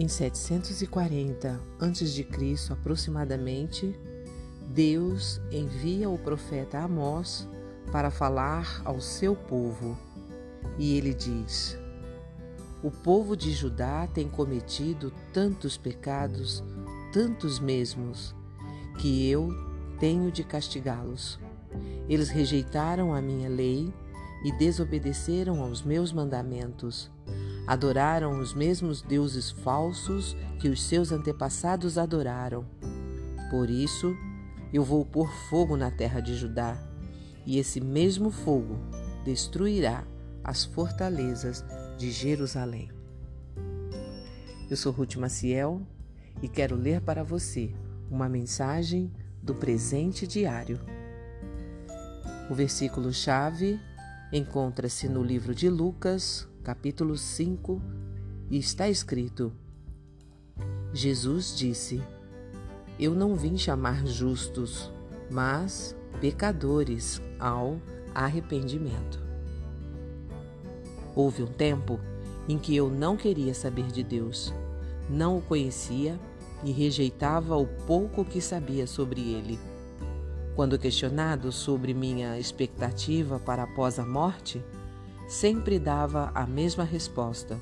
Em 740 a.C., aproximadamente, Deus envia o profeta Amós para falar ao seu povo. E ele diz: O povo de Judá tem cometido tantos pecados, tantos mesmos, que eu tenho de castigá-los. Eles rejeitaram a minha lei e desobedeceram aos meus mandamentos. Adoraram os mesmos deuses falsos que os seus antepassados adoraram. Por isso, eu vou pôr fogo na terra de Judá, e esse mesmo fogo destruirá as fortalezas de Jerusalém. Eu sou Ruth Maciel e quero ler para você uma mensagem do presente diário. O versículo-chave encontra-se no livro de Lucas, capítulo 5, e está escrito: Jesus disse: Eu não vim chamar justos, mas pecadores ao arrependimento. Houve um tempo em que eu não queria saber de Deus, não o conhecia e rejeitava o pouco que sabia sobre ele. Quando questionado sobre minha expectativa para após a morte, sempre dava a mesma resposta: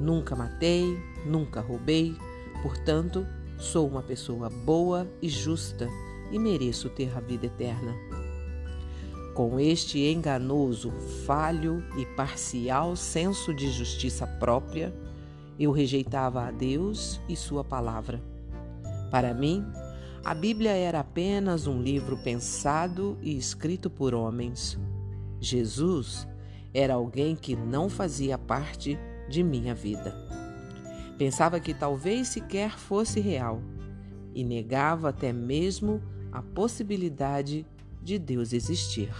Nunca matei, nunca roubei, portanto, sou uma pessoa boa e justa e mereço ter a vida eterna. Com este enganoso, falho e parcial senso de justiça própria, eu rejeitava a Deus e Sua palavra. Para mim, a Bíblia era apenas um livro pensado e escrito por homens. Jesus era alguém que não fazia parte de minha vida. Pensava que talvez sequer fosse real e negava até mesmo a possibilidade de Deus existir.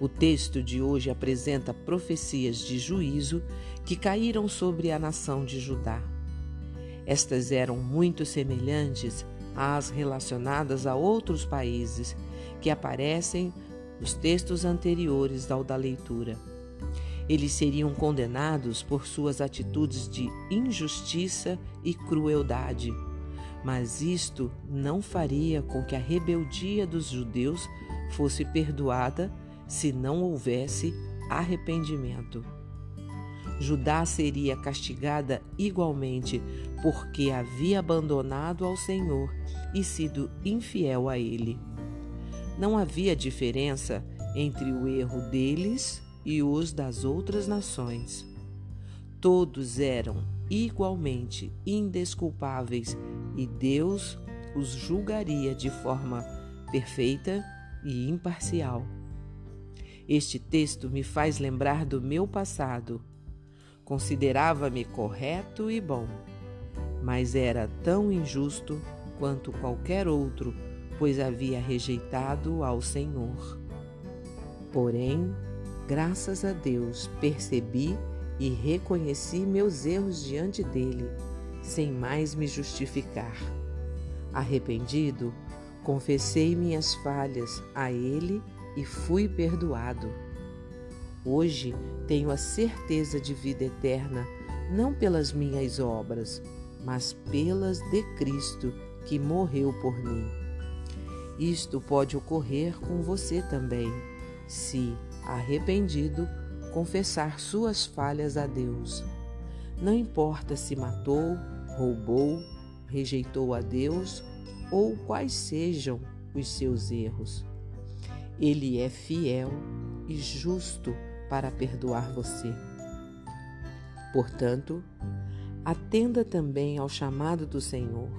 O texto de hoje apresenta profecias de juízo que caíram sobre a nação de Judá. Estas eram muito semelhantes às relacionadas a outros países que aparecem nos textos anteriores ao da leitura. Eles seriam condenados por suas atitudes de injustiça e crueldade. Mas isto não faria com que a rebeldia dos judeus fosse perdoada se não houvesse arrependimento. Judá seria castigada igualmente, porque havia abandonado ao Senhor e sido infiel a ele. Não havia diferença entre o erro deles e os das outras nações. Todos eram igualmente indesculpáveis e Deus os julgaria de forma perfeita e imparcial. Este texto me faz lembrar do meu passado Considerava-me correto e bom, mas era tão injusto quanto qualquer outro, pois havia rejeitado ao Senhor. Porém, graças a Deus, percebi e reconheci meus erros diante dele, sem mais me justificar. Arrependido, confessei minhas falhas a ele e fui perdoado. Hoje tenho a certeza de vida eterna, não pelas minhas obras, mas pelas de Cristo que morreu por mim. Isto pode ocorrer com você também, se, arrependido, confessar suas falhas a Deus. Não importa se matou, roubou, rejeitou a Deus ou quais sejam os seus erros. Ele é fiel e justo para perdoar você. Portanto, atenda também ao chamado do Senhor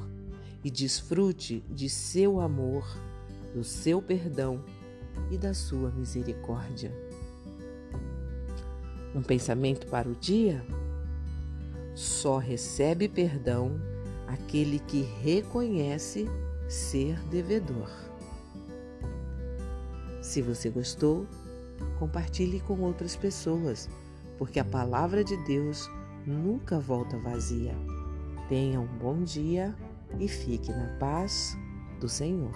e desfrute de seu amor, do seu perdão e da sua misericórdia. Um pensamento para o dia? Só recebe perdão aquele que reconhece ser devedor. Se você gostou, compartilhe com outras pessoas, porque a palavra de Deus nunca volta vazia. Tenha um bom dia e fique na paz do Senhor.